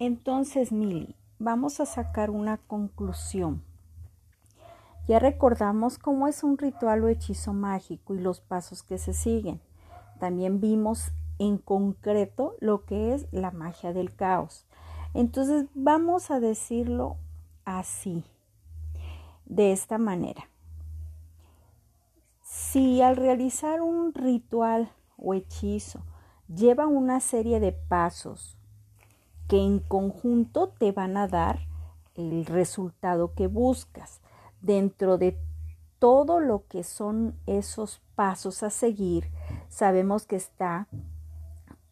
Entonces, Mili, vamos a sacar una conclusión. Ya recordamos cómo es un ritual o hechizo mágico y los pasos que se siguen. También vimos en concreto lo que es la magia del caos. Entonces vamos a decirlo así, de esta manera. Si al realizar un ritual o hechizo lleva una serie de pasos que en conjunto te van a dar el resultado que buscas. Dentro de todo lo que son esos pasos a seguir, sabemos que está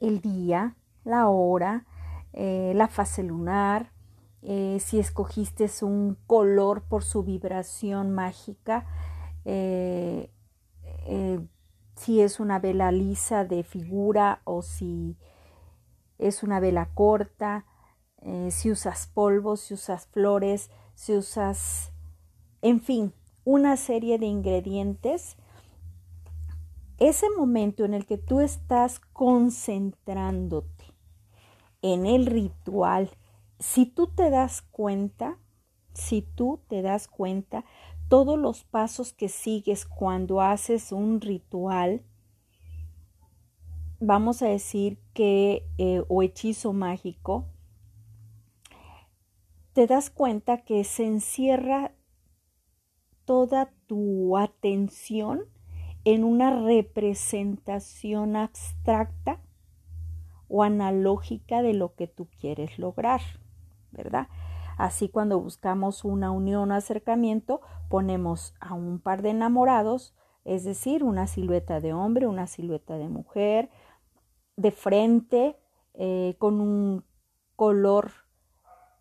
el día, la hora, eh, la fase lunar, eh, si escogiste un color por su vibración mágica, eh, si es una vela lisa de figura o si es una vela corta, si usas polvos, si usas flores, si usas, en fin, una serie de ingredientes. Ese momento en el que tú estás concentrándote en el ritual, si tú te das cuenta, si tú te das cuenta, todos los pasos que sigues cuando haces un ritual, vamos a decir que, eh, o hechizo mágico, te das cuenta que se encierra toda tu atención en una representación abstracta o analógica de lo que tú quieres lograr, ¿verdad? Así cuando buscamos una unión o acercamiento, ponemos a un par de enamorados, es decir, una silueta de hombre, una silueta de mujer, de frente, eh, con un color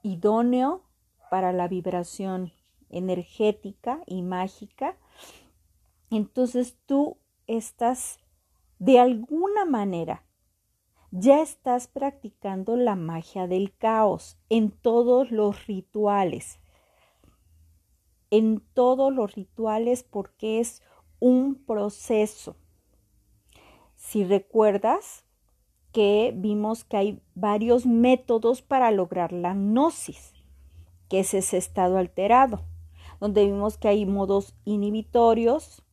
idóneo para la vibración energética y mágica entonces tú estás de alguna manera, ya estás practicando la magia del caos en todos los rituales, en todos los rituales porque es un proceso. Si recuerdas que vimos que hay varios métodos para lograr la gnosis, que es ese estado alterado, donde vimos que hay modos inhibitorios,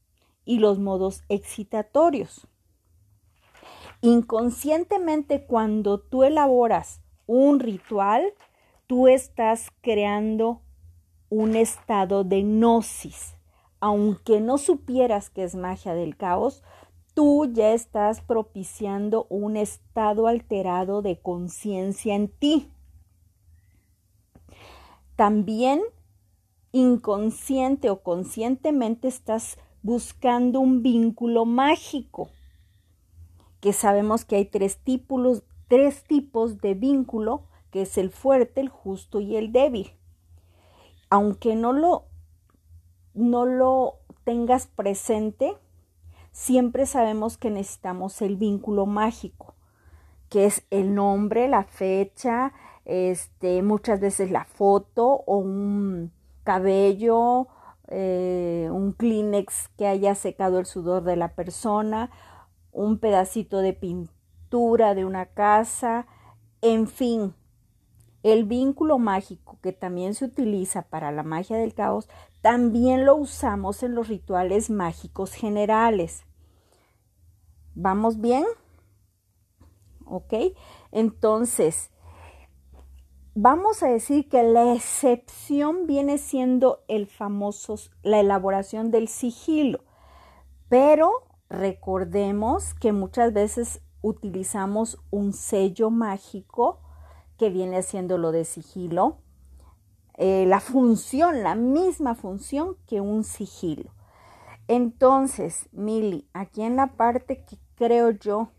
y los modos excitatorios. Inconscientemente cuando tú elaboras un ritual, tú estás creando un estado de gnosis. Aunque no supieras que es magia del caos, tú ya estás propiciando un estado alterado de conciencia en ti. También inconsciente o conscientemente estás buscando un vínculo mágico, que sabemos que hay tres tipos, de vínculo, que es el fuerte, el justo y el débil. Aunque no lo tengas presente, siempre sabemos que necesitamos el vínculo mágico, que es el nombre, la fecha, este, muchas veces la foto o un cabello eh, un Kleenex que haya secado el sudor de la persona, un pedacito de pintura de una casa, en fin, el vínculo mágico que también se utiliza para la magia del caos, también lo usamos en los rituales mágicos generales. ¿Vamos bien? ¿Ok? Entonces, vamos a decir que la excepción viene siendo el famoso, la elaboración del sigilo, pero recordemos que muchas veces utilizamos un sello mágico que viene siendo lo de sigilo, eh, la función, la misma función que un sigilo. Entonces, Mili, aquí en la parte que creo yo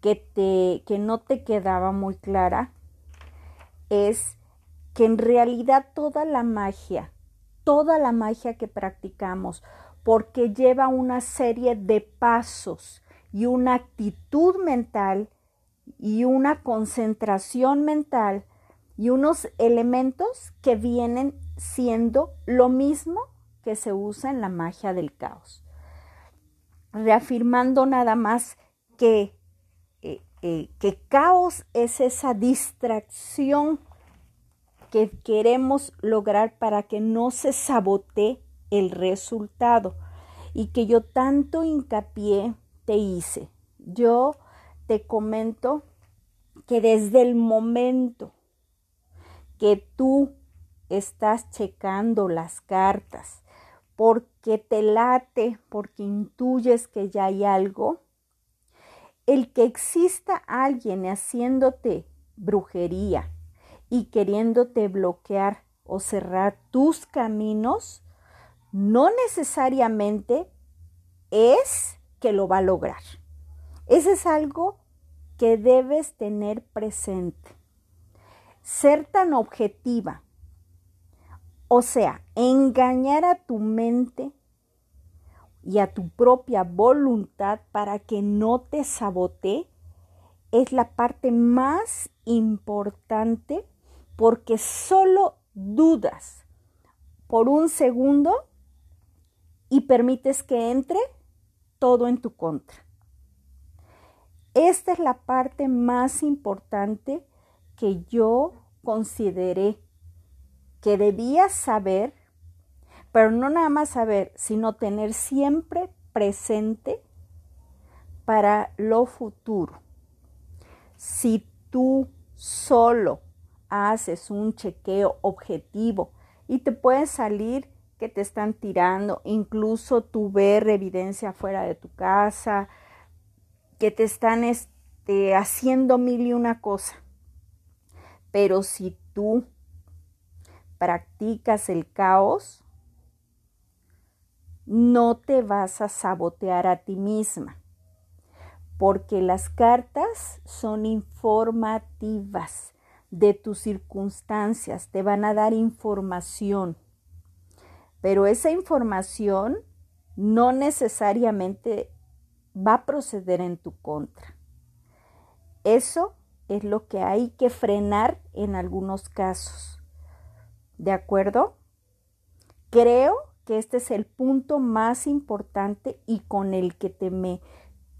que, te, que no te quedaba muy clara, es que en realidad toda la magia, toda la magia que practicamos, porque lleva una serie de pasos y una actitud mental y una concentración mental y unos elementos que vienen siendo lo mismo que se usa en la magia del caos. Reafirmando nada más que eh, eh, que caos es esa distracción que queremos lograr para que no se sabotee el resultado y que yo tanto hincapié te hice. Yo te comento que desde el momento que tú estás checando las cartas porque te late, porque intuyes que ya hay algo, el que exista alguien haciéndote brujería y queriéndote bloquear o cerrar tus caminos, no necesariamente es que lo va a lograr. Ese es algo que debes tener presente. Ser tan objetiva, o sea, engañar a tu mente y a tu propia voluntad para que no te sabotee es la parte más importante porque solo dudas por un segundo y permites que entre todo en tu contra. Esta es la parte más importante que yo consideré que debías saber, pero no nada más saber, sino tener siempre presente para lo futuro. Si tú solo haces un chequeo objetivo y te puede salir que te están tirando, incluso tú ver evidencia fuera de tu casa, que te están este, haciendo mil y una cosa. Pero si tú practicas el caos, no te vas a sabotear a ti misma, porque las cartas son informativas de tus circunstancias, te van a dar información pero esa información no necesariamente va a proceder en tu contra. Eso es lo que hay que frenar en algunos casos. ¿De acuerdo? Creo que este es el punto más importante y con el que te me,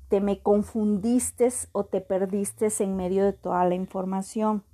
te me confundiste o te perdiste en medio de toda la información.